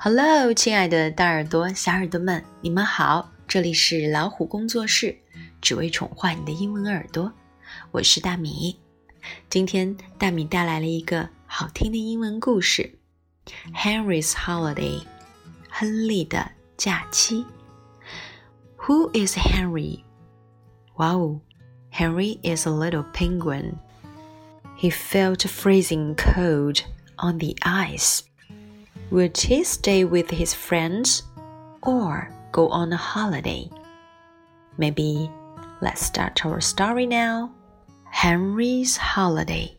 Hello，亲爱的大耳朵、小耳朵们，你们好！这里是老虎工作室，只为宠坏你的英文耳朵。我是大米。今天大米带来了一个好听的英文故事，《Henry's Holiday》（亨利的假期）。Who is Henry? Wow, Henry is a little penguin. He felt freezing cold on the ice. Would he stay with his friends or go on a holiday? Maybe let's start our story now. Henry's Holiday.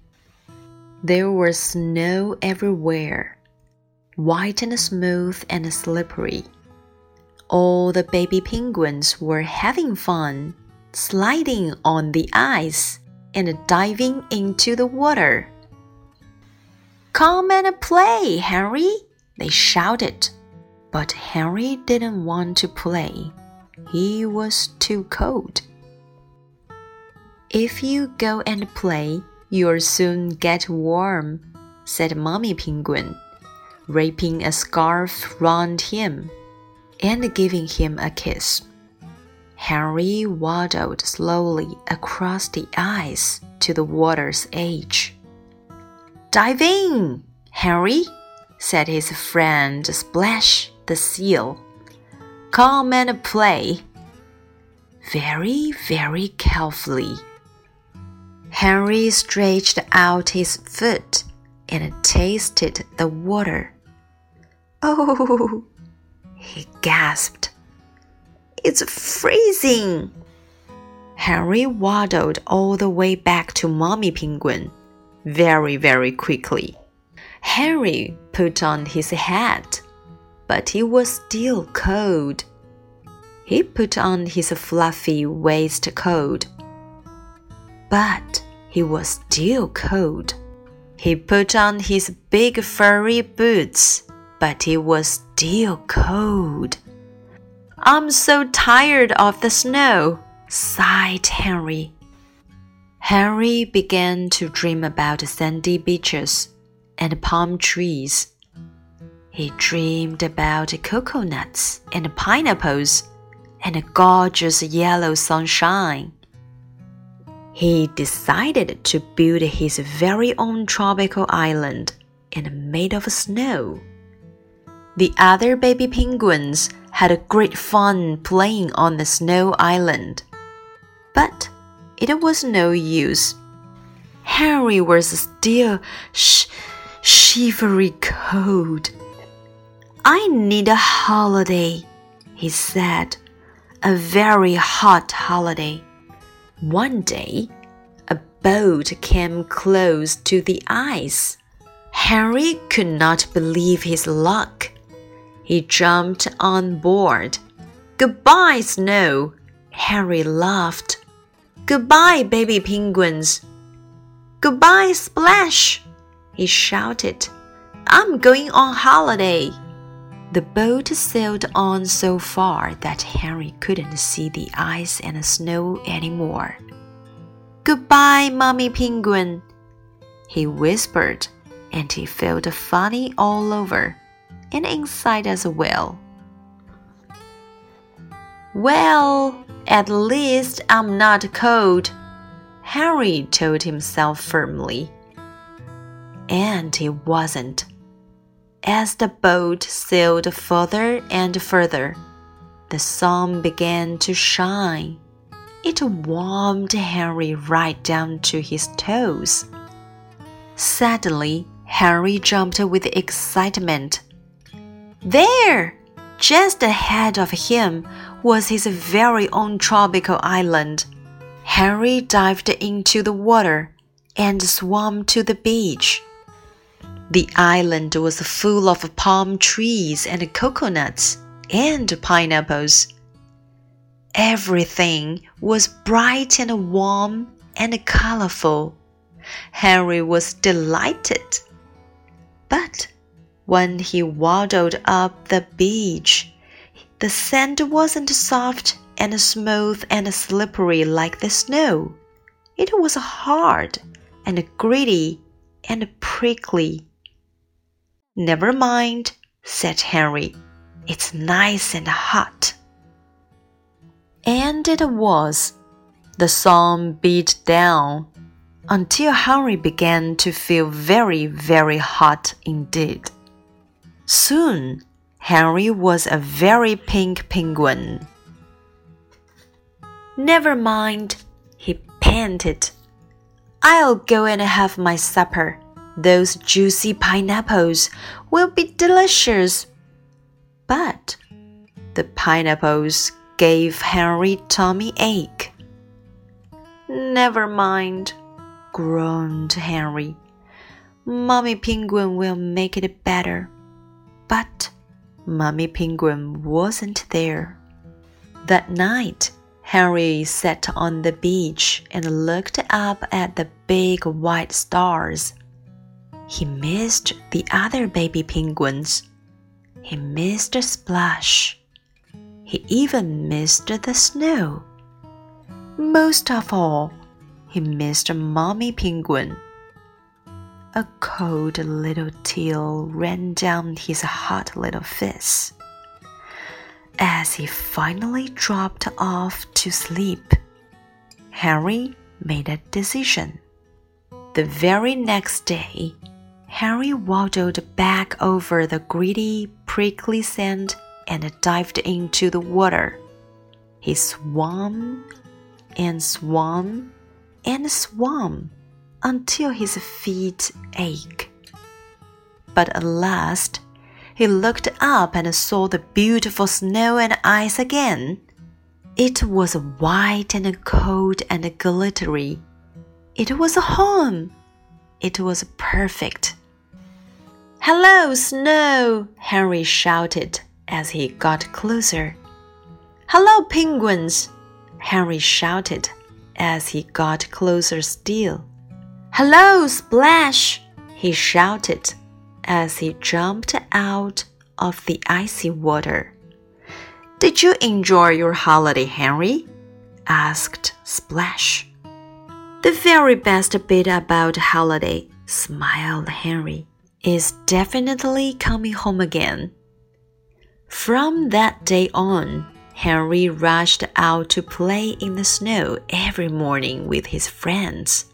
There was snow everywhere, white and smooth and slippery. All the baby penguins were having fun, sliding on the ice and diving into the water. Come and play, Henry, they shouted. But Henry didn't want to play. He was too cold. If you go and play, you'll soon get warm, said Mommy Penguin, wrapping a scarf round him and giving him a kiss. Henry waddled slowly across the ice to the water's edge. Dive in, Henry, said his friend Splash the seal. Come and play. Very, very carefully. Henry stretched out his foot and tasted the water. Oh, he gasped. It's freezing. Henry waddled all the way back to Mommy Penguin very, very quickly. Henry put on his hat, but he was still cold. He put on his fluffy waistcoat, but he was still cold. He put on his big furry boots, but he was still cold. I'm so tired of the snow, sighed Henry. Henry began to dream about sandy beaches and palm trees. He dreamed about coconuts and pineapples and gorgeous yellow sunshine. He decided to build his very own tropical island and made of snow. The other baby penguins had a great fun playing on the snow island. But it was no use. Henry was still sh shivery cold. I need a holiday, he said. A very hot holiday. One day, a boat came close to the ice. Henry could not believe his luck. He jumped on board. Goodbye, Snow! Henry laughed. Goodbye, baby penguins. Goodbye, Splash! He shouted. I'm going on holiday. The boat sailed on so far that Henry couldn't see the ice and the snow anymore. Goodbye, Mommy Penguin, he whispered, and he felt funny all over and inside as well. Well, at least I'm not cold, Henry told himself firmly. And he wasn't. As the boat sailed further and further, the sun began to shine. It warmed Henry right down to his toes. Suddenly, Henry jumped with excitement. There! Just ahead of him was his very own tropical island. Henry dived into the water and swam to the beach. The island was full of palm trees and coconuts and pineapples. Everything was bright and warm and colorful. Henry was delighted. But when he waddled up the beach, the sand wasn't soft and smooth and slippery like the snow. It was hard and gritty and prickly. Never mind, said Henry. It's nice and hot. And it was. The sun beat down until Henry began to feel very, very hot indeed. Soon, Henry was a very pink penguin. Never mind, he panted. I'll go and have my supper. Those juicy pineapples will be delicious. But the pineapples gave Henry tummy ache. Never mind, groaned Henry. Mummy Penguin will make it better. But Mummy Penguin wasn't there. That night, Henry sat on the beach and looked up at the big white stars. He missed the other baby penguins. He missed Splash. He even missed the snow. Most of all, he missed Mommy Penguin. A cold little tear ran down his hot little face as he finally dropped off to sleep, Harry made a decision. The very next day, Henry waddled back over the gritty, prickly sand and dived into the water. He swam and swam and swam until his feet ached. But at last, he looked up and saw the beautiful snow and ice again. It was white and cold and glittery. It was a home. It was perfect. Hello, snow! Henry shouted as he got closer. Hello, penguins! Henry shouted as he got closer still. Hello, Splash! he shouted as he jumped out of the icy water. Did you enjoy your holiday, Henry? asked Splash. The very best bit about holiday, smiled Henry, is definitely coming home again. From that day on, Henry rushed out to play in the snow every morning with his friends.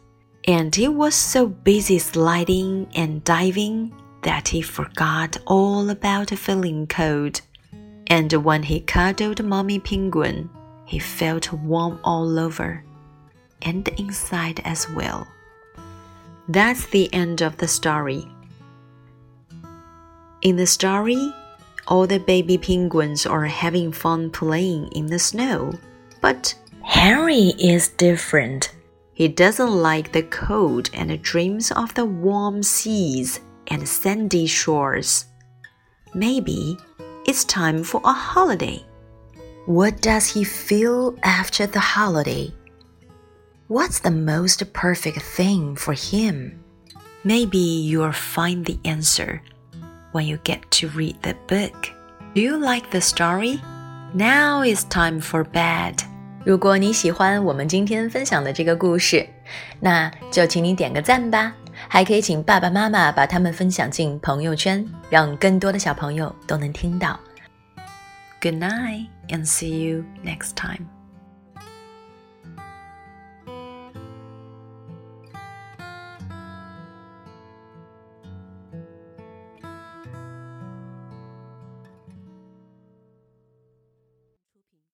And he was so busy sliding and diving that he forgot all about feeling cold. And when he cuddled Mommy Penguin, he felt warm all over, and inside as well. That's the end of the story. In the story, all the baby penguins are having fun playing in the snow. But Harry is different. He doesn't like the cold and dreams of the warm seas and sandy shores. Maybe it's time for a holiday. What does he feel after the holiday? What's the most perfect thing for him? Maybe you'll find the answer when you get to read the book. Do you like the story? Now it's time for bed. 如果你喜欢我们今天分享的这个故事，那就请你点个赞吧。还可以请爸爸妈妈把它们分享进朋友圈，让更多的小朋友都能听到。Good night and see you next time.